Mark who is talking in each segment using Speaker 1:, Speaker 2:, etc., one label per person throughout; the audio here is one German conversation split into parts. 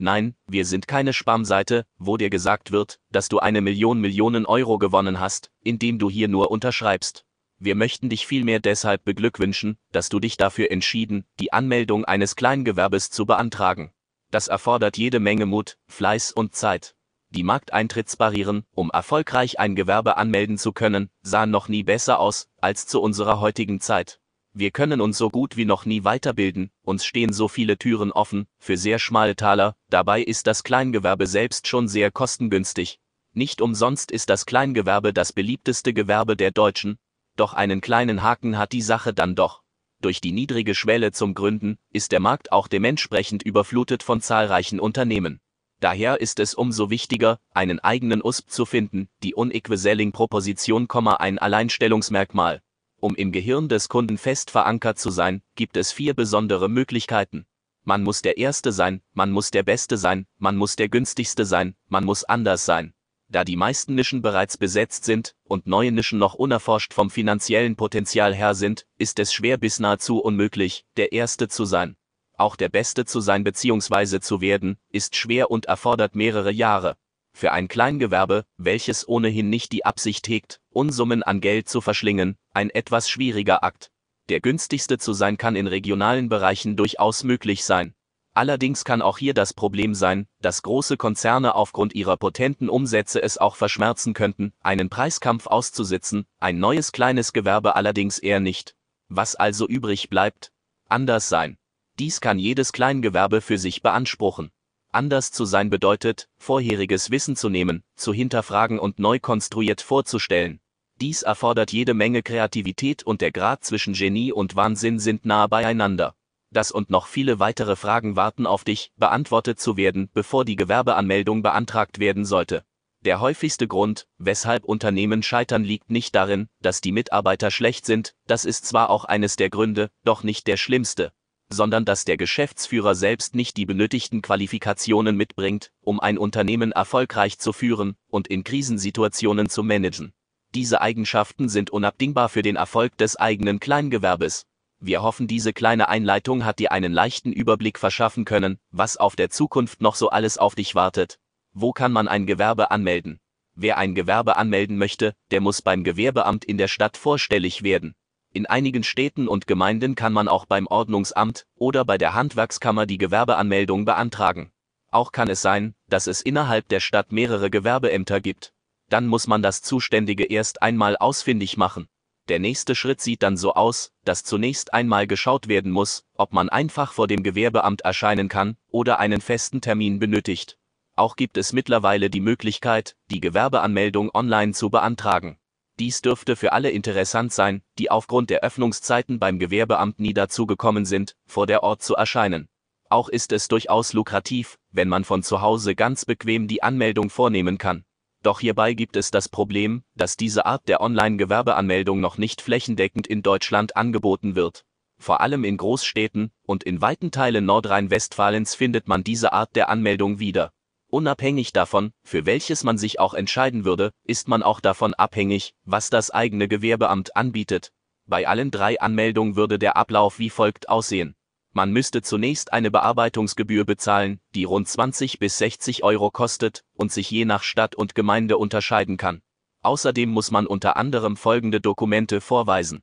Speaker 1: Nein, wir sind keine Spamseite, wo dir gesagt wird, dass du eine Million Millionen Euro gewonnen hast, indem du hier nur unterschreibst. Wir möchten dich vielmehr deshalb beglückwünschen, dass du dich dafür entschieden, die Anmeldung eines Kleingewerbes zu beantragen. Das erfordert jede Menge Mut, Fleiß und Zeit. Die Markteintrittsbarrieren, um erfolgreich ein Gewerbe anmelden zu können, sahen noch nie besser aus als zu unserer heutigen Zeit. Wir können uns so gut wie noch nie weiterbilden, uns stehen so viele Türen offen, für sehr schmale Taler, dabei ist das Kleingewerbe selbst schon sehr kostengünstig. Nicht umsonst ist das Kleingewerbe das beliebteste Gewerbe der Deutschen, doch einen kleinen Haken hat die Sache dann doch. Durch die niedrige Schwelle zum Gründen ist der Markt auch dementsprechend überflutet von zahlreichen Unternehmen. Daher ist es umso wichtiger, einen eigenen USP zu finden, die Unequiselling-Proposition, ein Alleinstellungsmerkmal. Um im Gehirn des Kunden fest verankert zu sein, gibt es vier besondere Möglichkeiten. Man muss der Erste sein, man muss der Beste sein, man muss der Günstigste sein, man muss anders sein. Da die meisten Nischen bereits besetzt sind und neue Nischen noch unerforscht vom finanziellen Potenzial her sind, ist es schwer bis nahezu unmöglich, der Erste zu sein. Auch der Beste zu sein bzw. zu werden, ist schwer und erfordert mehrere Jahre. Für ein Kleingewerbe, welches ohnehin nicht die Absicht hegt, Unsummen an Geld zu verschlingen, ein etwas schwieriger Akt. Der günstigste zu sein kann in regionalen Bereichen durchaus möglich sein. Allerdings kann auch hier das Problem sein, dass große Konzerne aufgrund ihrer potenten Umsätze es auch verschmerzen könnten, einen Preiskampf auszusitzen, ein neues kleines Gewerbe allerdings eher nicht. Was also übrig bleibt? Anders sein. Dies kann jedes Kleingewerbe für sich beanspruchen. Anders zu sein bedeutet, vorheriges Wissen zu nehmen, zu hinterfragen und neu konstruiert vorzustellen. Dies erfordert jede Menge Kreativität und der Grad zwischen Genie und Wahnsinn sind nahe beieinander. Das und noch viele weitere Fragen warten auf dich, beantwortet zu werden, bevor die Gewerbeanmeldung beantragt werden sollte. Der häufigste Grund, weshalb Unternehmen scheitern, liegt nicht darin, dass die Mitarbeiter schlecht sind, das ist zwar auch eines der Gründe, doch nicht der schlimmste sondern dass der Geschäftsführer selbst nicht die benötigten Qualifikationen mitbringt, um ein Unternehmen erfolgreich zu führen und in Krisensituationen zu managen. Diese Eigenschaften sind unabdingbar für den Erfolg des eigenen Kleingewerbes. Wir hoffen, diese kleine Einleitung hat dir einen leichten Überblick verschaffen können, was auf der Zukunft noch so alles auf dich wartet. Wo kann man ein Gewerbe anmelden? Wer ein Gewerbe anmelden möchte, der muss beim Gewerbeamt in der Stadt vorstellig werden. In einigen Städten und Gemeinden kann man auch beim Ordnungsamt oder bei der Handwerkskammer die Gewerbeanmeldung beantragen. Auch kann es sein, dass es innerhalb der Stadt mehrere Gewerbeämter gibt. Dann muss man das Zuständige erst einmal ausfindig machen. Der nächste Schritt sieht dann so aus, dass zunächst einmal geschaut werden muss, ob man einfach vor dem Gewerbeamt erscheinen kann oder einen festen Termin benötigt. Auch gibt es mittlerweile die Möglichkeit, die Gewerbeanmeldung online zu beantragen. Dies dürfte für alle interessant sein, die aufgrund der Öffnungszeiten beim Gewerbeamt nie dazu gekommen sind, vor der Ort zu erscheinen. Auch ist es durchaus lukrativ, wenn man von zu Hause ganz bequem die Anmeldung vornehmen kann. Doch hierbei gibt es das Problem, dass diese Art der Online-Gewerbeanmeldung noch nicht flächendeckend in Deutschland angeboten wird. Vor allem in Großstädten und in weiten Teilen Nordrhein-Westfalens findet man diese Art der Anmeldung wieder. Unabhängig davon, für welches man sich auch entscheiden würde, ist man auch davon abhängig, was das eigene Gewerbeamt anbietet. Bei allen drei Anmeldungen würde der Ablauf wie folgt aussehen. Man müsste zunächst eine Bearbeitungsgebühr bezahlen, die rund 20 bis 60 Euro kostet und sich je nach Stadt und Gemeinde unterscheiden kann. Außerdem muss man unter anderem folgende Dokumente vorweisen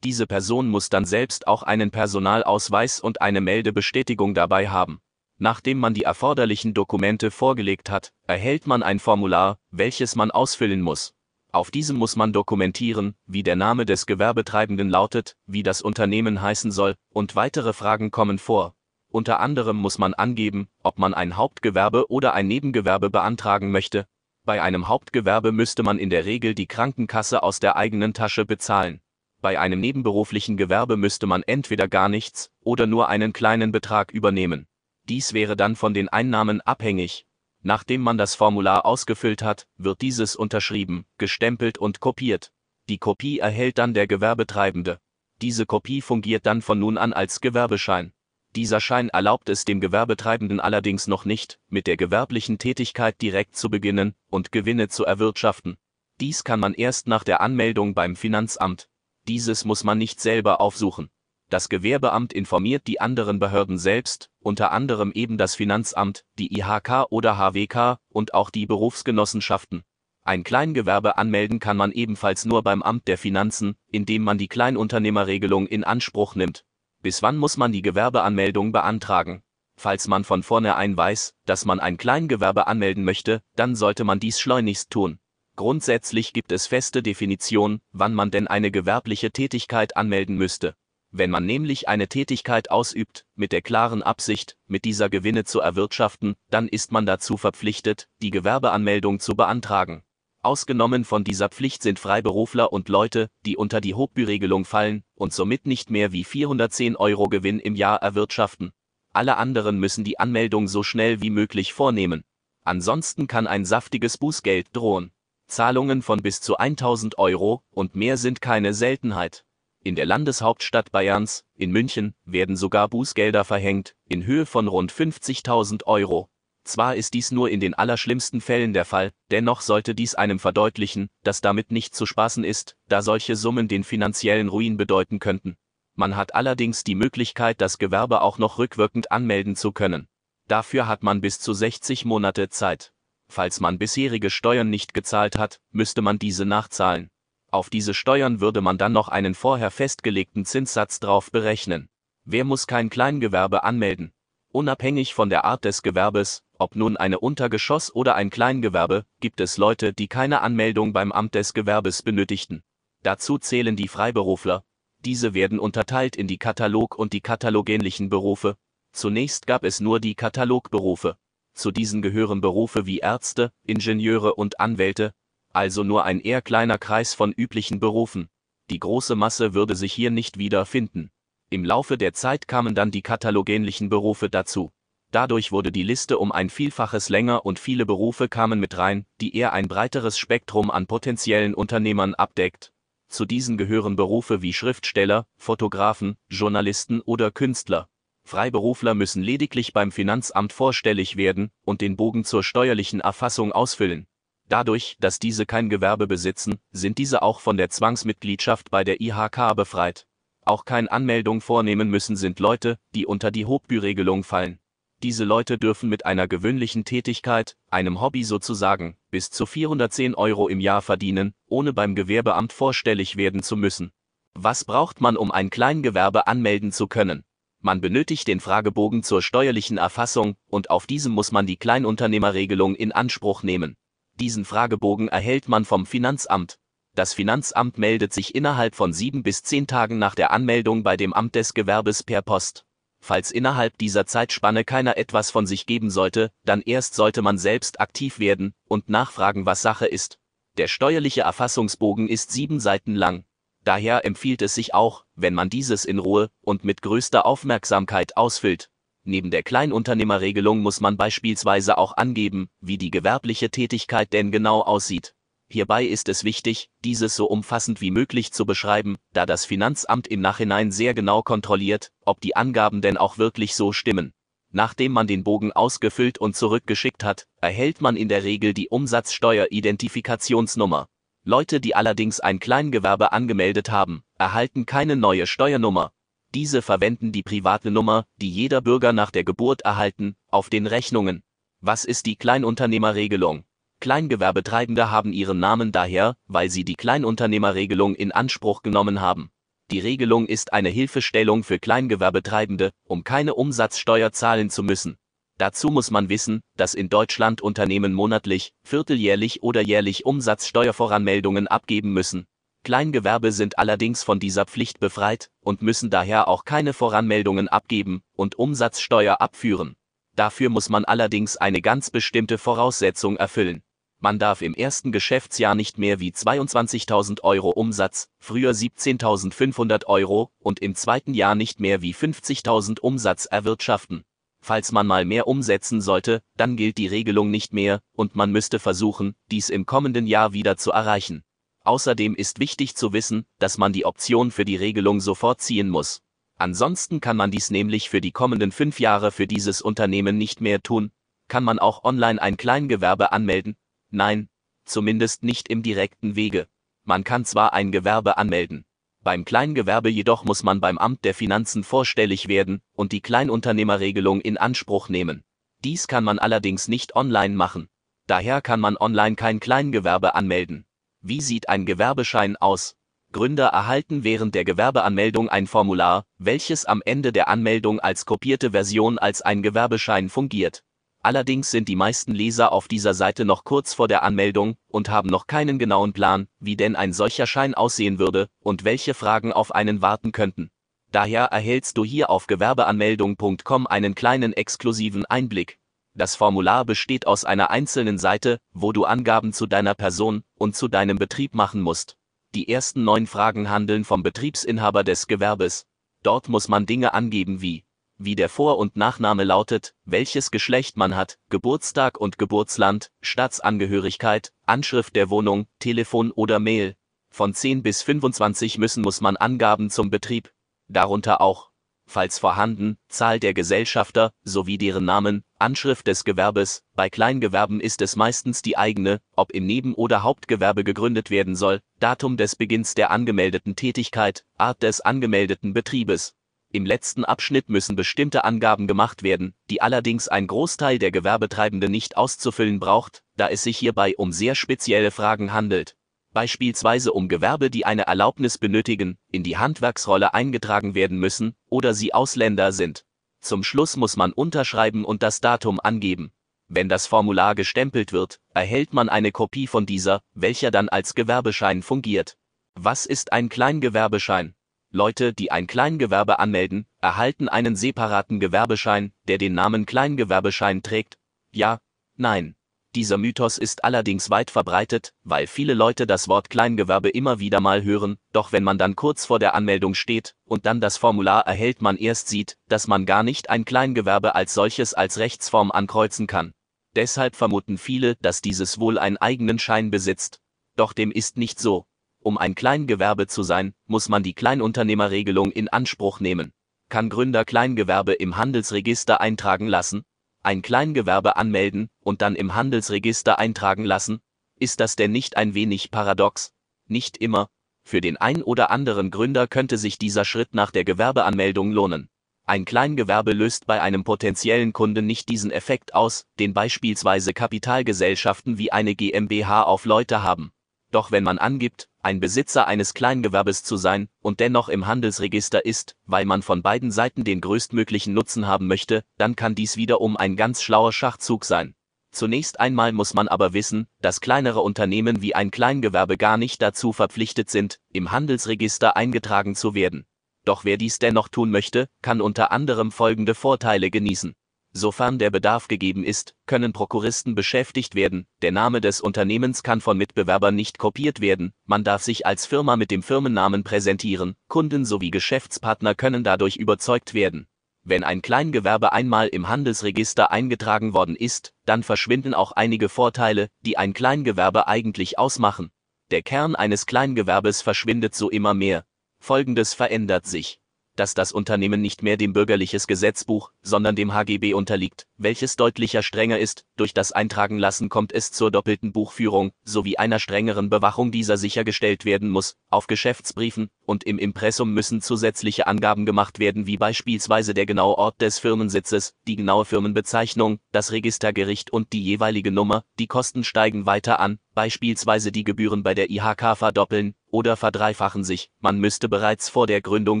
Speaker 1: diese Person muss dann selbst auch einen Personalausweis und eine Meldebestätigung dabei haben. Nachdem man die erforderlichen Dokumente vorgelegt hat, erhält man ein Formular, welches man ausfüllen muss. Auf diesem muss man dokumentieren, wie der Name des Gewerbetreibenden lautet, wie das Unternehmen heißen soll, und weitere Fragen kommen vor. Unter anderem muss man angeben, ob man ein Hauptgewerbe oder ein Nebengewerbe beantragen möchte. Bei einem Hauptgewerbe müsste man in der Regel die Krankenkasse aus der eigenen Tasche bezahlen. Bei einem nebenberuflichen Gewerbe müsste man entweder gar nichts oder nur einen kleinen Betrag übernehmen. Dies wäre dann von den Einnahmen abhängig, Nachdem man das Formular ausgefüllt hat, wird dieses unterschrieben, gestempelt und kopiert. Die Kopie erhält dann der Gewerbetreibende. Diese Kopie fungiert dann von nun an als Gewerbeschein. Dieser Schein erlaubt es dem Gewerbetreibenden allerdings noch nicht, mit der gewerblichen Tätigkeit direkt zu beginnen und Gewinne zu erwirtschaften. Dies kann man erst nach der Anmeldung beim Finanzamt. Dieses muss man nicht selber aufsuchen. Das Gewerbeamt informiert die anderen Behörden selbst, unter anderem eben das Finanzamt, die IHK oder HWK und auch die Berufsgenossenschaften. Ein Kleingewerbe anmelden kann man ebenfalls nur beim Amt der Finanzen, indem man die Kleinunternehmerregelung in Anspruch nimmt. Bis wann muss man die Gewerbeanmeldung beantragen? Falls man von vornherein weiß, dass man ein Kleingewerbe anmelden möchte, dann sollte man dies schleunigst tun. Grundsätzlich gibt es feste Definitionen, wann man denn eine gewerbliche Tätigkeit anmelden müsste. Wenn man nämlich eine Tätigkeit ausübt, mit der klaren Absicht, mit dieser Gewinne zu erwirtschaften, dann ist man dazu verpflichtet, die Gewerbeanmeldung zu beantragen. Ausgenommen von dieser Pflicht sind Freiberufler und Leute, die unter die Hochbüregelung fallen und somit nicht mehr wie 410 Euro Gewinn im Jahr erwirtschaften. Alle anderen müssen die Anmeldung so schnell wie möglich vornehmen. Ansonsten kann ein saftiges Bußgeld drohen. Zahlungen von bis zu 1000 Euro und mehr sind keine Seltenheit. In der Landeshauptstadt Bayerns, in München, werden sogar Bußgelder verhängt, in Höhe von rund 50.000 Euro. Zwar ist dies nur in den allerschlimmsten Fällen der Fall, dennoch sollte dies einem verdeutlichen, dass damit nicht zu spaßen ist, da solche Summen den finanziellen Ruin bedeuten könnten. Man hat allerdings die Möglichkeit, das Gewerbe auch noch rückwirkend anmelden zu können. Dafür hat man bis zu 60 Monate Zeit. Falls man bisherige Steuern nicht gezahlt hat, müsste man diese nachzahlen. Auf diese Steuern würde man dann noch einen vorher festgelegten Zinssatz drauf berechnen. Wer muss kein Kleingewerbe anmelden? Unabhängig von der Art des Gewerbes, ob nun eine Untergeschoss oder ein Kleingewerbe, gibt es Leute, die keine Anmeldung beim Amt des Gewerbes benötigten. Dazu zählen die Freiberufler. Diese werden unterteilt in die Katalog- und die katalogähnlichen Berufe. Zunächst gab es nur die Katalogberufe. Zu diesen gehören Berufe wie Ärzte, Ingenieure und Anwälte, also nur ein eher kleiner Kreis von üblichen Berufen. Die große Masse würde sich hier nicht wiederfinden. Im Laufe der Zeit kamen dann die katalogähnlichen Berufe dazu. Dadurch wurde die Liste um ein Vielfaches länger und viele Berufe kamen mit rein, die eher ein breiteres Spektrum an potenziellen Unternehmern abdeckt. Zu diesen gehören Berufe wie Schriftsteller, Fotografen, Journalisten oder Künstler. Freiberufler müssen lediglich beim Finanzamt vorstellig werden und den Bogen zur steuerlichen Erfassung ausfüllen. Dadurch, dass diese kein Gewerbe besitzen, sind diese auch von der Zwangsmitgliedschaft bei der IHK befreit. Auch kein Anmeldung vornehmen müssen sind Leute, die unter die Hochbüregelung fallen. Diese Leute dürfen mit einer gewöhnlichen Tätigkeit, einem Hobby sozusagen, bis zu 410 Euro im Jahr verdienen, ohne beim Gewerbeamt vorstellig werden zu müssen. Was braucht man, um ein Kleingewerbe anmelden zu können? Man benötigt den Fragebogen zur steuerlichen Erfassung und auf diesem muss man die Kleinunternehmerregelung in Anspruch nehmen. Diesen Fragebogen erhält man vom Finanzamt. Das Finanzamt meldet sich innerhalb von sieben bis zehn Tagen nach der Anmeldung bei dem Amt des Gewerbes per Post. Falls innerhalb dieser Zeitspanne keiner etwas von sich geben sollte, dann erst sollte man selbst aktiv werden und nachfragen, was Sache ist. Der steuerliche Erfassungsbogen ist sieben Seiten lang. Daher empfiehlt es sich auch, wenn man dieses in Ruhe und mit größter Aufmerksamkeit ausfüllt. Neben der Kleinunternehmerregelung muss man beispielsweise auch angeben, wie die gewerbliche Tätigkeit denn genau aussieht. Hierbei ist es wichtig, dieses so umfassend wie möglich zu beschreiben, da das Finanzamt im Nachhinein sehr genau kontrolliert, ob die Angaben denn auch wirklich so stimmen. Nachdem man den Bogen ausgefüllt und zurückgeschickt hat, erhält man in der Regel die Umsatzsteueridentifikationsnummer. Leute, die allerdings ein Kleingewerbe angemeldet haben, erhalten keine neue Steuernummer, diese verwenden die private Nummer, die jeder Bürger nach der Geburt erhalten, auf den Rechnungen. Was ist die Kleinunternehmerregelung? Kleingewerbetreibende haben ihren Namen daher, weil sie die Kleinunternehmerregelung in Anspruch genommen haben. Die Regelung ist eine Hilfestellung für Kleingewerbetreibende, um keine Umsatzsteuer zahlen zu müssen. Dazu muss man wissen, dass in Deutschland Unternehmen monatlich, vierteljährlich oder jährlich Umsatzsteuervoranmeldungen abgeben müssen. Kleingewerbe sind allerdings von dieser Pflicht befreit und müssen daher auch keine Voranmeldungen abgeben und Umsatzsteuer abführen. Dafür muss man allerdings eine ganz bestimmte Voraussetzung erfüllen. Man darf im ersten Geschäftsjahr nicht mehr wie 22.000 Euro Umsatz, früher 17.500 Euro und im zweiten Jahr nicht mehr wie 50.000 Umsatz erwirtschaften. Falls man mal mehr umsetzen sollte, dann gilt die Regelung nicht mehr und man müsste versuchen, dies im kommenden Jahr wieder zu erreichen. Außerdem ist wichtig zu wissen, dass man die Option für die Regelung sofort ziehen muss. Ansonsten kann man dies nämlich für die kommenden fünf Jahre für dieses Unternehmen nicht mehr tun. Kann man auch online ein Kleingewerbe anmelden? Nein, zumindest nicht im direkten Wege. Man kann zwar ein Gewerbe anmelden, beim Kleingewerbe jedoch muss man beim Amt der Finanzen vorstellig werden und die Kleinunternehmerregelung in Anspruch nehmen. Dies kann man allerdings nicht online machen. Daher kann man online kein Kleingewerbe anmelden. Wie sieht ein Gewerbeschein aus? Gründer erhalten während der Gewerbeanmeldung ein Formular, welches am Ende der Anmeldung als kopierte Version als ein Gewerbeschein fungiert. Allerdings sind die meisten Leser auf dieser Seite noch kurz vor der Anmeldung und haben noch keinen genauen Plan, wie denn ein solcher Schein aussehen würde und welche Fragen auf einen warten könnten. Daher erhältst du hier auf gewerbeanmeldung.com einen kleinen exklusiven Einblick. Das Formular besteht aus einer einzelnen Seite, wo du Angaben zu deiner Person und zu deinem Betrieb machen musst. Die ersten neun Fragen handeln vom Betriebsinhaber des Gewerbes. Dort muss man Dinge angeben wie wie der Vor- und Nachname lautet, welches Geschlecht man hat, Geburtstag und Geburtsland, Staatsangehörigkeit, Anschrift der Wohnung, Telefon oder Mail. Von 10 bis 25 müssen muss man Angaben zum Betrieb, darunter auch, falls vorhanden, Zahl der Gesellschafter sowie deren Namen, Anschrift des Gewerbes, bei Kleingewerben ist es meistens die eigene, ob im Neben- oder Hauptgewerbe gegründet werden soll, Datum des Beginns der angemeldeten Tätigkeit, Art des angemeldeten Betriebes, im letzten Abschnitt müssen bestimmte Angaben gemacht werden, die allerdings ein Großteil der Gewerbetreibenden nicht auszufüllen braucht, da es sich hierbei um sehr spezielle Fragen handelt. Beispielsweise um Gewerbe, die eine Erlaubnis benötigen, in die Handwerksrolle eingetragen werden müssen oder sie Ausländer sind. Zum Schluss muss man unterschreiben und das Datum angeben. Wenn das Formular gestempelt wird, erhält man eine Kopie von dieser, welcher dann als Gewerbeschein fungiert. Was ist ein Kleingewerbeschein? Leute, die ein Kleingewerbe anmelden, erhalten einen separaten Gewerbeschein, der den Namen Kleingewerbeschein trägt? Ja, nein. Dieser Mythos ist allerdings weit verbreitet, weil viele Leute das Wort Kleingewerbe immer wieder mal hören, doch wenn man dann kurz vor der Anmeldung steht und dann das Formular erhält, man erst sieht, dass man gar nicht ein Kleingewerbe als solches als Rechtsform ankreuzen kann. Deshalb vermuten viele, dass dieses wohl einen eigenen Schein besitzt. Doch dem ist nicht so. Um ein Kleingewerbe zu sein, muss man die Kleinunternehmerregelung in Anspruch nehmen. Kann Gründer Kleingewerbe im Handelsregister eintragen lassen? Ein Kleingewerbe anmelden und dann im Handelsregister eintragen lassen? Ist das denn nicht ein wenig paradox? Nicht immer. Für den ein oder anderen Gründer könnte sich dieser Schritt nach der Gewerbeanmeldung lohnen. Ein Kleingewerbe löst bei einem potenziellen Kunden nicht diesen Effekt aus, den beispielsweise Kapitalgesellschaften wie eine GmbH auf Leute haben. Doch wenn man angibt, ein Besitzer eines Kleingewerbes zu sein und dennoch im Handelsregister ist, weil man von beiden Seiten den größtmöglichen Nutzen haben möchte, dann kann dies wiederum ein ganz schlauer Schachzug sein. Zunächst einmal muss man aber wissen, dass kleinere Unternehmen wie ein Kleingewerbe gar nicht dazu verpflichtet sind, im Handelsregister eingetragen zu werden. Doch wer dies dennoch tun möchte, kann unter anderem folgende Vorteile genießen. Sofern der Bedarf gegeben ist, können Prokuristen beschäftigt werden, der Name des Unternehmens kann von Mitbewerbern nicht kopiert werden, man darf sich als Firma mit dem Firmennamen präsentieren, Kunden sowie Geschäftspartner können dadurch überzeugt werden. Wenn ein Kleingewerbe einmal im Handelsregister eingetragen worden ist, dann verschwinden auch einige Vorteile, die ein Kleingewerbe eigentlich ausmachen. Der Kern eines Kleingewerbes verschwindet so immer mehr. Folgendes verändert sich dass das Unternehmen nicht mehr dem bürgerliches Gesetzbuch, sondern dem HGB unterliegt, welches deutlicher strenger ist, durch das Eintragen lassen kommt es zur doppelten Buchführung, sowie einer strengeren Bewachung dieser sichergestellt werden muss, auf Geschäftsbriefen und im Impressum müssen zusätzliche Angaben gemacht werden wie beispielsweise der genaue Ort des Firmensitzes, die genaue Firmenbezeichnung, das Registergericht und die jeweilige Nummer, die Kosten steigen weiter an, beispielsweise die Gebühren bei der IHK verdoppeln oder verdreifachen sich, man müsste bereits vor der Gründung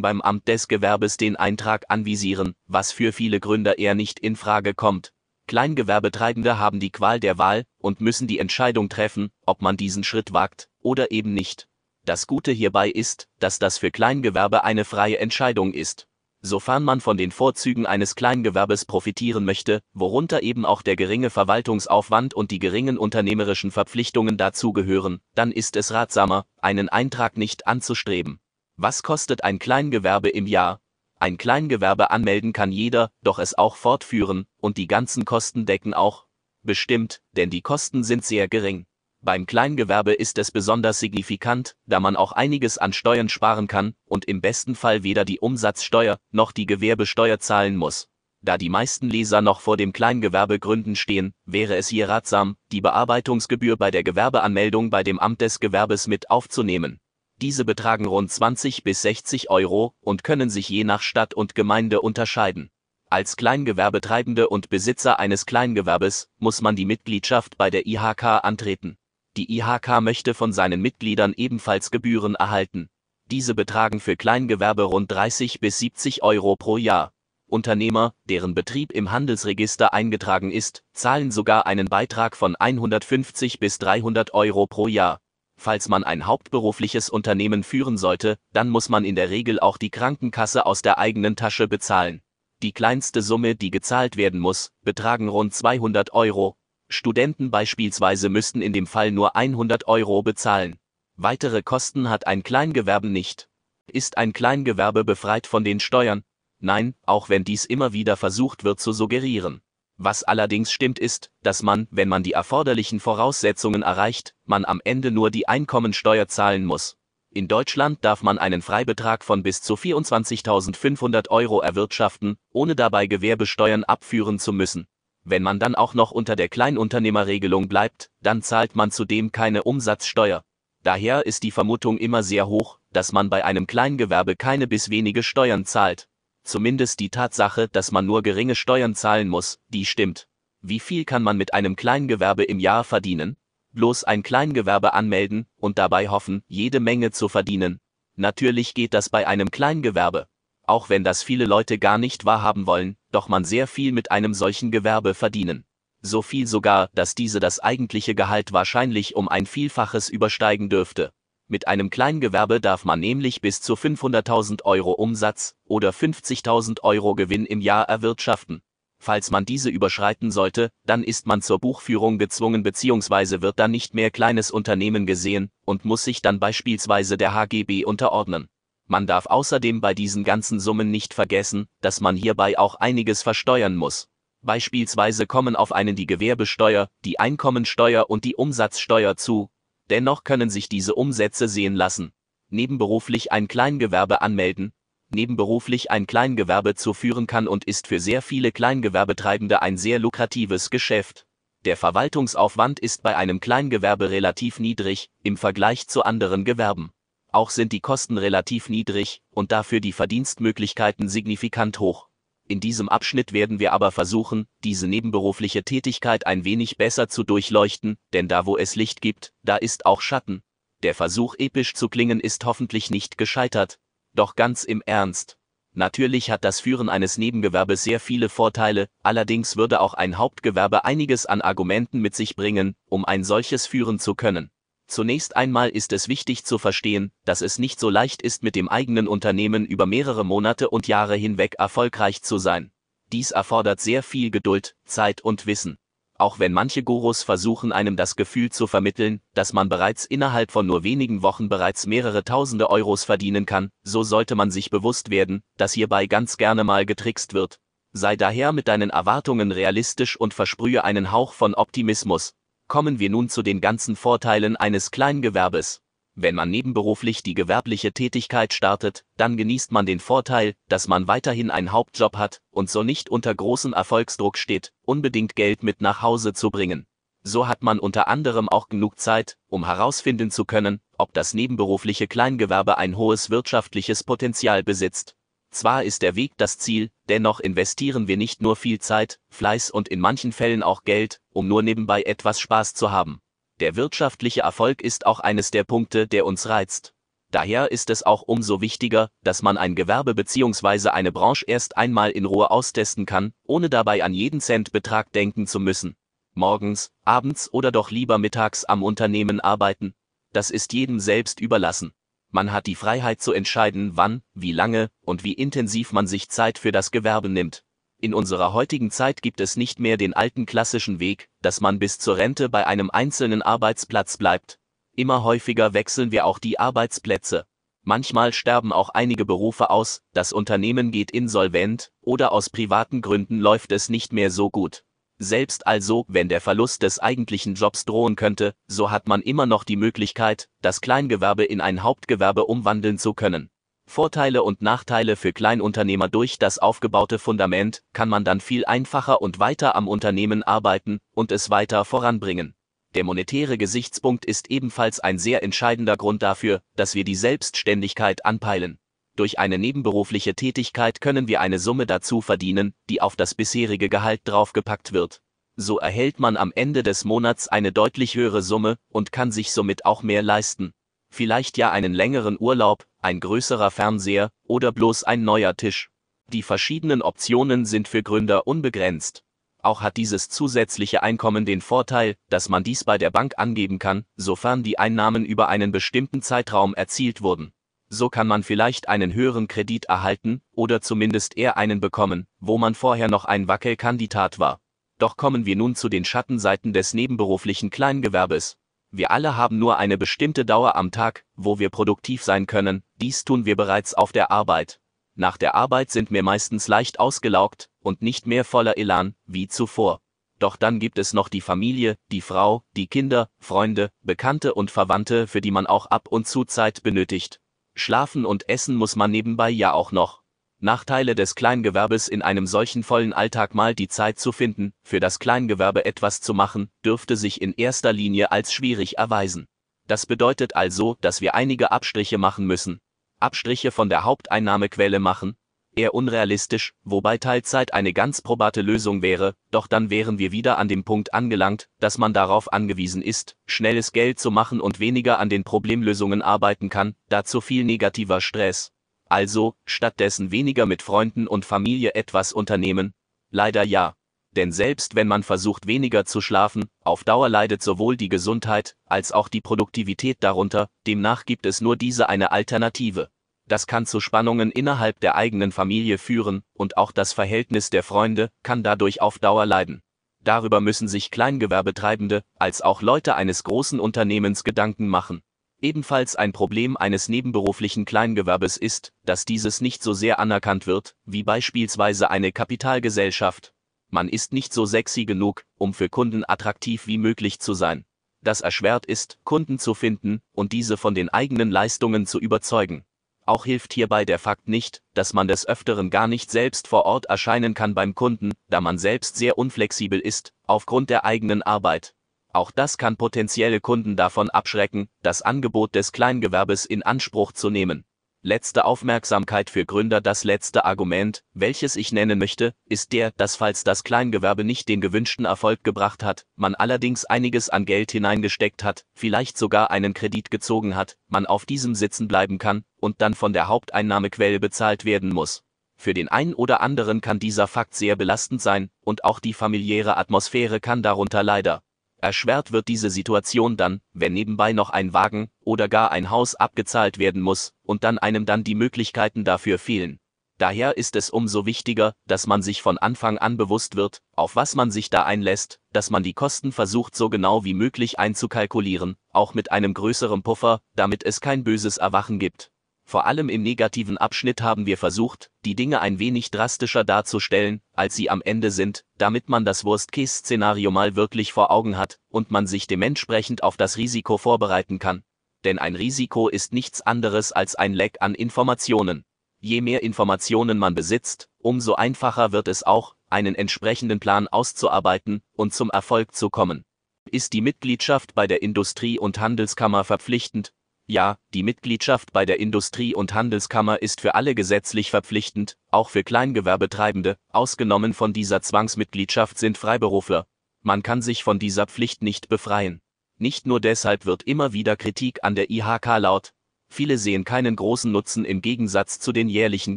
Speaker 1: beim Amt des Gewerbes den Eintrag anvisieren, was für viele Gründer eher nicht in Frage kommt. Kleingewerbetreibende haben die Qual der Wahl und müssen die Entscheidung treffen, ob man diesen Schritt wagt oder eben nicht. Das Gute hierbei ist, dass das für Kleingewerbe eine freie Entscheidung ist. Sofern man von den Vorzügen eines Kleingewerbes profitieren möchte, worunter eben auch der geringe Verwaltungsaufwand und die geringen unternehmerischen Verpflichtungen dazugehören, dann ist es ratsamer, einen Eintrag nicht anzustreben. Was kostet ein Kleingewerbe im Jahr? Ein Kleingewerbe anmelden kann jeder, doch es auch fortführen, und die ganzen Kosten decken auch. Bestimmt, denn die Kosten sind sehr gering. Beim Kleingewerbe ist es besonders signifikant, da man auch einiges an Steuern sparen kann und im besten Fall weder die Umsatzsteuer noch die Gewerbesteuer zahlen muss. Da die meisten Leser noch vor dem Kleingewerbegründen stehen, wäre es hier ratsam, die Bearbeitungsgebühr bei der Gewerbeanmeldung bei dem Amt des Gewerbes mit aufzunehmen. Diese betragen rund 20 bis 60 Euro und können sich je nach Stadt und Gemeinde unterscheiden. Als Kleingewerbetreibende und Besitzer eines Kleingewerbes muss man die Mitgliedschaft bei der IHK antreten. Die IHK möchte von seinen Mitgliedern ebenfalls Gebühren erhalten. Diese betragen für Kleingewerbe rund 30 bis 70 Euro pro Jahr. Unternehmer, deren Betrieb im Handelsregister eingetragen ist, zahlen sogar einen Beitrag von 150 bis 300 Euro pro Jahr. Falls man ein hauptberufliches Unternehmen führen sollte, dann muss man in der Regel auch die Krankenkasse aus der eigenen Tasche bezahlen. Die kleinste Summe, die gezahlt werden muss, betragen rund 200 Euro. Studenten beispielsweise müssten in dem Fall nur 100 Euro bezahlen. Weitere Kosten hat ein Kleingewerbe nicht. Ist ein Kleingewerbe befreit von den Steuern? Nein, auch wenn dies immer wieder versucht wird zu suggerieren. Was allerdings stimmt ist, dass man, wenn man die erforderlichen Voraussetzungen erreicht, man am Ende nur die Einkommensteuer zahlen muss. In Deutschland darf man einen Freibetrag von bis zu 24.500 Euro erwirtschaften, ohne dabei Gewerbesteuern abführen zu müssen. Wenn man dann auch noch unter der Kleinunternehmerregelung bleibt, dann zahlt man zudem keine Umsatzsteuer. Daher ist die Vermutung immer sehr hoch, dass man bei einem Kleingewerbe keine bis wenige Steuern zahlt. Zumindest die Tatsache, dass man nur geringe Steuern zahlen muss, die stimmt. Wie viel kann man mit einem Kleingewerbe im Jahr verdienen? Bloß ein Kleingewerbe anmelden und dabei hoffen, jede Menge zu verdienen. Natürlich geht das bei einem Kleingewerbe. Auch wenn das viele Leute gar nicht wahrhaben wollen, doch man sehr viel mit einem solchen Gewerbe verdienen. So viel sogar, dass diese das eigentliche Gehalt wahrscheinlich um ein Vielfaches übersteigen dürfte. Mit einem Kleingewerbe darf man nämlich bis zu 500.000 Euro Umsatz oder 50.000 Euro Gewinn im Jahr erwirtschaften. Falls man diese überschreiten sollte, dann ist man zur Buchführung gezwungen bzw. wird dann nicht mehr kleines Unternehmen gesehen und muss sich dann beispielsweise der HGB unterordnen. Man darf außerdem bei diesen ganzen Summen nicht vergessen, dass man hierbei auch einiges versteuern muss. Beispielsweise kommen auf einen die Gewerbesteuer, die Einkommensteuer und die Umsatzsteuer zu, Dennoch können sich diese Umsätze sehen lassen. Nebenberuflich ein Kleingewerbe anmelden. Nebenberuflich ein Kleingewerbe zu führen kann und ist für sehr viele Kleingewerbetreibende ein sehr lukratives Geschäft. Der Verwaltungsaufwand ist bei einem Kleingewerbe relativ niedrig im Vergleich zu anderen Gewerben. Auch sind die Kosten relativ niedrig und dafür die Verdienstmöglichkeiten signifikant hoch. In diesem Abschnitt werden wir aber versuchen, diese nebenberufliche Tätigkeit ein wenig besser zu durchleuchten, denn da wo es Licht gibt, da ist auch Schatten. Der Versuch episch zu klingen ist hoffentlich nicht gescheitert. Doch ganz im Ernst. Natürlich hat das Führen eines Nebengewerbes sehr viele Vorteile, allerdings würde auch ein Hauptgewerbe einiges an Argumenten mit sich bringen, um ein solches führen zu können. Zunächst einmal ist es wichtig zu verstehen, dass es nicht so leicht ist, mit dem eigenen Unternehmen über mehrere Monate und Jahre hinweg erfolgreich zu sein. Dies erfordert sehr viel Geduld, Zeit und Wissen. Auch wenn manche Gurus versuchen, einem das Gefühl zu vermitteln, dass man bereits innerhalb von nur wenigen Wochen bereits mehrere tausende Euros verdienen kann, so sollte man sich bewusst werden, dass hierbei ganz gerne mal getrickst wird. Sei daher mit deinen Erwartungen realistisch und versprühe einen Hauch von Optimismus, Kommen wir nun zu den ganzen Vorteilen eines Kleingewerbes. Wenn man nebenberuflich die gewerbliche Tätigkeit startet, dann genießt man den Vorteil, dass man weiterhin einen Hauptjob hat und so nicht unter großem Erfolgsdruck steht, unbedingt Geld mit nach Hause zu bringen. So hat man unter anderem auch genug Zeit, um herausfinden zu können, ob das nebenberufliche Kleingewerbe ein hohes wirtschaftliches Potenzial besitzt. Zwar ist der Weg das Ziel, dennoch investieren wir nicht nur viel Zeit, Fleiß und in manchen Fällen auch Geld, um nur nebenbei etwas Spaß zu haben. Der wirtschaftliche Erfolg ist auch eines der Punkte, der uns reizt. Daher ist es auch umso wichtiger, dass man ein Gewerbe bzw. eine Branche erst einmal in Ruhe austesten kann, ohne dabei an jeden Centbetrag denken zu müssen. Morgens, abends oder doch lieber mittags am Unternehmen arbeiten. Das ist jedem selbst überlassen. Man hat die Freiheit zu entscheiden, wann, wie lange und wie intensiv man sich Zeit für das Gewerbe nimmt. In unserer heutigen Zeit gibt es nicht mehr den alten klassischen Weg, dass man bis zur Rente bei einem einzelnen Arbeitsplatz bleibt. Immer häufiger wechseln wir auch die Arbeitsplätze. Manchmal sterben auch einige Berufe aus, das Unternehmen geht insolvent, oder aus privaten Gründen läuft es nicht mehr so gut. Selbst also, wenn der Verlust des eigentlichen Jobs drohen könnte, so hat man immer noch die Möglichkeit, das Kleingewerbe in ein Hauptgewerbe umwandeln zu können. Vorteile und Nachteile für Kleinunternehmer durch das aufgebaute Fundament kann man dann viel einfacher und weiter am Unternehmen arbeiten und es weiter voranbringen. Der monetäre Gesichtspunkt ist ebenfalls ein sehr entscheidender Grund dafür, dass wir die Selbstständigkeit anpeilen. Durch eine nebenberufliche Tätigkeit können wir eine Summe dazu verdienen, die auf das bisherige Gehalt draufgepackt wird. So erhält man am Ende des Monats eine deutlich höhere Summe und kann sich somit auch mehr leisten. Vielleicht ja einen längeren Urlaub, ein größerer Fernseher oder bloß ein neuer Tisch. Die verschiedenen Optionen sind für Gründer unbegrenzt. Auch hat dieses zusätzliche Einkommen den Vorteil, dass man dies bei der Bank angeben kann, sofern die Einnahmen über einen bestimmten Zeitraum erzielt wurden. So kann man vielleicht einen höheren Kredit erhalten oder zumindest eher einen bekommen, wo man vorher noch ein Wackelkandidat war. Doch kommen wir nun zu den Schattenseiten des nebenberuflichen Kleingewerbes. Wir alle haben nur eine bestimmte Dauer am Tag, wo wir produktiv sein können, dies tun wir bereits auf der Arbeit. Nach der Arbeit sind wir meistens leicht ausgelaugt und nicht mehr voller Elan wie zuvor. Doch dann gibt es noch die Familie, die Frau, die Kinder, Freunde, Bekannte und Verwandte, für die man auch ab und zu Zeit benötigt. Schlafen und essen muss man nebenbei ja auch noch. Nachteile des Kleingewerbes in einem solchen vollen Alltag mal die Zeit zu finden, für das Kleingewerbe etwas zu machen, dürfte sich in erster Linie als schwierig erweisen. Das bedeutet also, dass wir einige Abstriche machen müssen, Abstriche von der Haupteinnahmequelle machen, eher unrealistisch, wobei Teilzeit eine ganz probate Lösung wäre, doch dann wären wir wieder an dem Punkt angelangt, dass man darauf angewiesen ist, schnelles Geld zu machen und weniger an den Problemlösungen arbeiten kann, da zu viel negativer Stress. Also, stattdessen weniger mit Freunden und Familie etwas unternehmen? Leider ja. Denn selbst wenn man versucht weniger zu schlafen, auf Dauer leidet sowohl die Gesundheit als auch die Produktivität darunter, demnach gibt es nur diese eine Alternative. Das kann zu Spannungen innerhalb der eigenen Familie führen, und auch das Verhältnis der Freunde kann dadurch auf Dauer leiden. Darüber müssen sich Kleingewerbetreibende als auch Leute eines großen Unternehmens Gedanken machen. Ebenfalls ein Problem eines nebenberuflichen Kleingewerbes ist, dass dieses nicht so sehr anerkannt wird, wie beispielsweise eine Kapitalgesellschaft. Man ist nicht so sexy genug, um für Kunden attraktiv wie möglich zu sein. Das erschwert ist, Kunden zu finden und diese von den eigenen Leistungen zu überzeugen. Auch hilft hierbei der Fakt nicht, dass man des Öfteren gar nicht selbst vor Ort erscheinen kann beim Kunden, da man selbst sehr unflexibel ist, aufgrund der eigenen Arbeit. Auch das kann potenzielle Kunden davon abschrecken, das Angebot des Kleingewerbes in Anspruch zu nehmen. Letzte Aufmerksamkeit für Gründer Das letzte Argument, welches ich nennen möchte, ist der, dass falls das Kleingewerbe nicht den gewünschten Erfolg gebracht hat, man allerdings einiges an Geld hineingesteckt hat, vielleicht sogar einen Kredit gezogen hat, man auf diesem sitzen bleiben kann und dann von der Haupteinnahmequelle bezahlt werden muss. Für den einen oder anderen kann dieser Fakt sehr belastend sein, und auch die familiäre Atmosphäre kann darunter leider Erschwert wird diese Situation dann, wenn nebenbei noch ein Wagen oder gar ein Haus abgezahlt werden muss und dann einem dann die Möglichkeiten dafür fehlen. Daher ist es umso wichtiger, dass man sich von Anfang an bewusst wird, auf was man sich da einlässt, dass man die Kosten versucht so genau wie möglich einzukalkulieren, auch mit einem größeren Puffer, damit es kein böses Erwachen gibt. Vor allem im negativen Abschnitt haben wir versucht, die Dinge ein wenig drastischer darzustellen, als sie am Ende sind, damit man das Worst-Case-Szenario mal wirklich vor Augen hat und man sich dementsprechend auf das Risiko vorbereiten kann. Denn ein Risiko ist nichts anderes als ein Leck an Informationen. Je mehr Informationen man besitzt, umso einfacher wird es auch, einen entsprechenden Plan auszuarbeiten und zum Erfolg zu kommen. Ist die Mitgliedschaft bei der Industrie- und Handelskammer verpflichtend, ja, die Mitgliedschaft bei der Industrie- und Handelskammer ist für alle gesetzlich verpflichtend, auch für Kleingewerbetreibende, ausgenommen von dieser Zwangsmitgliedschaft sind Freiberufler. Man kann sich von dieser Pflicht nicht befreien. Nicht nur deshalb wird immer wieder Kritik an der IHK laut. Viele sehen keinen großen Nutzen im Gegensatz zu den jährlichen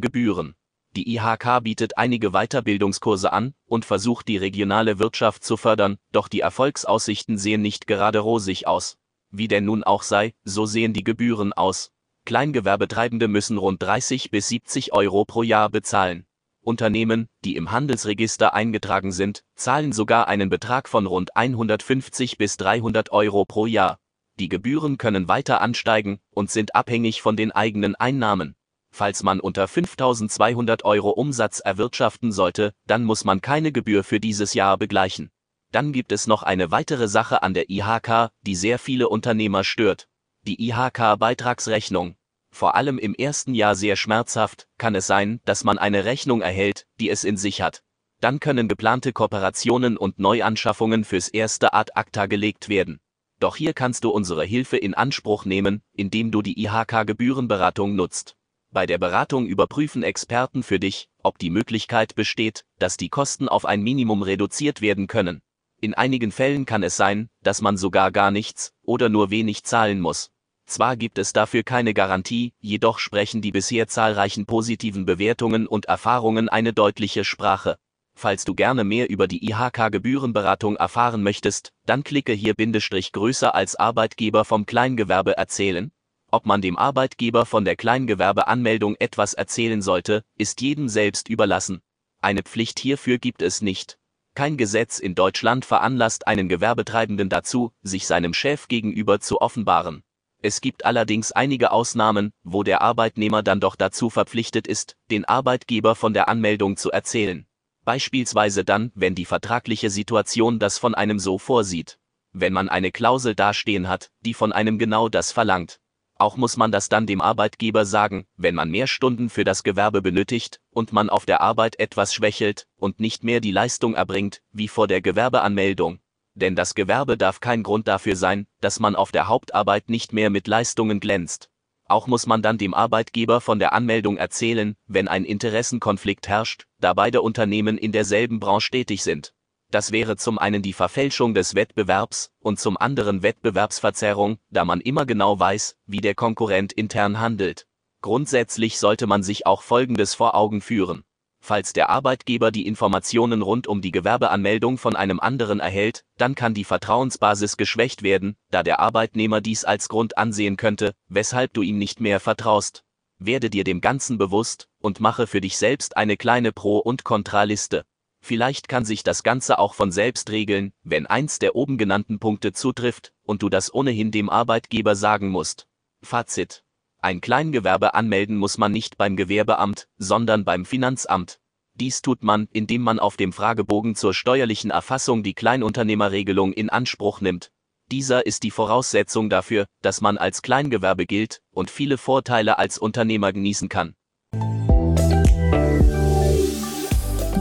Speaker 1: Gebühren. Die IHK bietet einige Weiterbildungskurse an und versucht die regionale Wirtschaft zu fördern, doch die Erfolgsaussichten sehen nicht gerade rosig aus. Wie denn nun auch sei, so sehen die Gebühren aus. Kleingewerbetreibende müssen rund 30 bis 70 Euro pro Jahr bezahlen. Unternehmen, die im Handelsregister eingetragen sind, zahlen sogar einen Betrag von rund 150 bis 300 Euro pro Jahr. Die Gebühren können weiter ansteigen und sind abhängig von den eigenen Einnahmen. Falls man unter 5200 Euro Umsatz erwirtschaften sollte, dann muss man keine Gebühr für dieses Jahr begleichen. Dann gibt es noch eine weitere Sache an der IHK, die sehr viele Unternehmer stört. Die IHK-Beitragsrechnung. Vor allem im ersten Jahr sehr schmerzhaft, kann es sein, dass man eine Rechnung erhält, die es in sich hat. Dann können geplante Kooperationen und Neuanschaffungen fürs erste Ad acta gelegt werden. Doch hier kannst du unsere Hilfe in Anspruch nehmen, indem du die IHK-Gebührenberatung nutzt. Bei der Beratung überprüfen Experten für dich, ob die Möglichkeit besteht, dass die Kosten auf ein Minimum reduziert werden können. In einigen Fällen kann es sein, dass man sogar gar nichts oder nur wenig zahlen muss. Zwar gibt es dafür keine Garantie, jedoch sprechen die bisher zahlreichen positiven Bewertungen und Erfahrungen eine deutliche Sprache. Falls du gerne mehr über die IHK-Gebührenberatung erfahren möchtest, dann klicke hier Bindestrich größer als Arbeitgeber vom Kleingewerbe erzählen ob man dem Arbeitgeber von der Kleingewerbeanmeldung etwas erzählen sollte, ist jedem selbst überlassen. Eine Pflicht hierfür gibt es nicht. Kein Gesetz in Deutschland veranlasst einen Gewerbetreibenden dazu, sich seinem Chef gegenüber zu offenbaren. Es gibt allerdings einige Ausnahmen, wo der Arbeitnehmer dann doch dazu verpflichtet ist, den Arbeitgeber von der Anmeldung zu erzählen. Beispielsweise dann, wenn die vertragliche Situation das von einem so vorsieht. Wenn man eine Klausel dastehen hat, die von einem genau das verlangt. Auch muss man das dann dem Arbeitgeber sagen, wenn man mehr Stunden für das Gewerbe benötigt und man auf der Arbeit etwas schwächelt und nicht mehr die Leistung erbringt, wie vor der Gewerbeanmeldung. Denn das Gewerbe darf kein Grund dafür sein, dass man auf der Hauptarbeit nicht mehr mit Leistungen glänzt. Auch muss man dann dem Arbeitgeber von der Anmeldung erzählen, wenn ein Interessenkonflikt herrscht, da beide Unternehmen in derselben Branche tätig sind. Das wäre zum einen die Verfälschung des Wettbewerbs und zum anderen Wettbewerbsverzerrung, da man immer genau weiß, wie der Konkurrent intern handelt. Grundsätzlich sollte man sich auch Folgendes vor Augen führen. Falls der Arbeitgeber die Informationen rund um die Gewerbeanmeldung von einem anderen erhält, dann kann die Vertrauensbasis geschwächt werden, da der Arbeitnehmer dies als Grund ansehen könnte, weshalb du ihm nicht mehr vertraust. Werde dir dem Ganzen bewusst und mache für dich selbst eine kleine Pro- und Kontraliste. Vielleicht kann sich das Ganze auch von selbst regeln, wenn eins der oben genannten Punkte zutrifft und du das ohnehin dem Arbeitgeber sagen musst. Fazit. Ein Kleingewerbe anmelden muss man nicht beim Gewerbeamt, sondern beim Finanzamt. Dies tut man, indem man auf dem Fragebogen zur steuerlichen Erfassung die Kleinunternehmerregelung in Anspruch nimmt. Dieser ist die Voraussetzung dafür, dass man als Kleingewerbe gilt und viele Vorteile als Unternehmer genießen kann.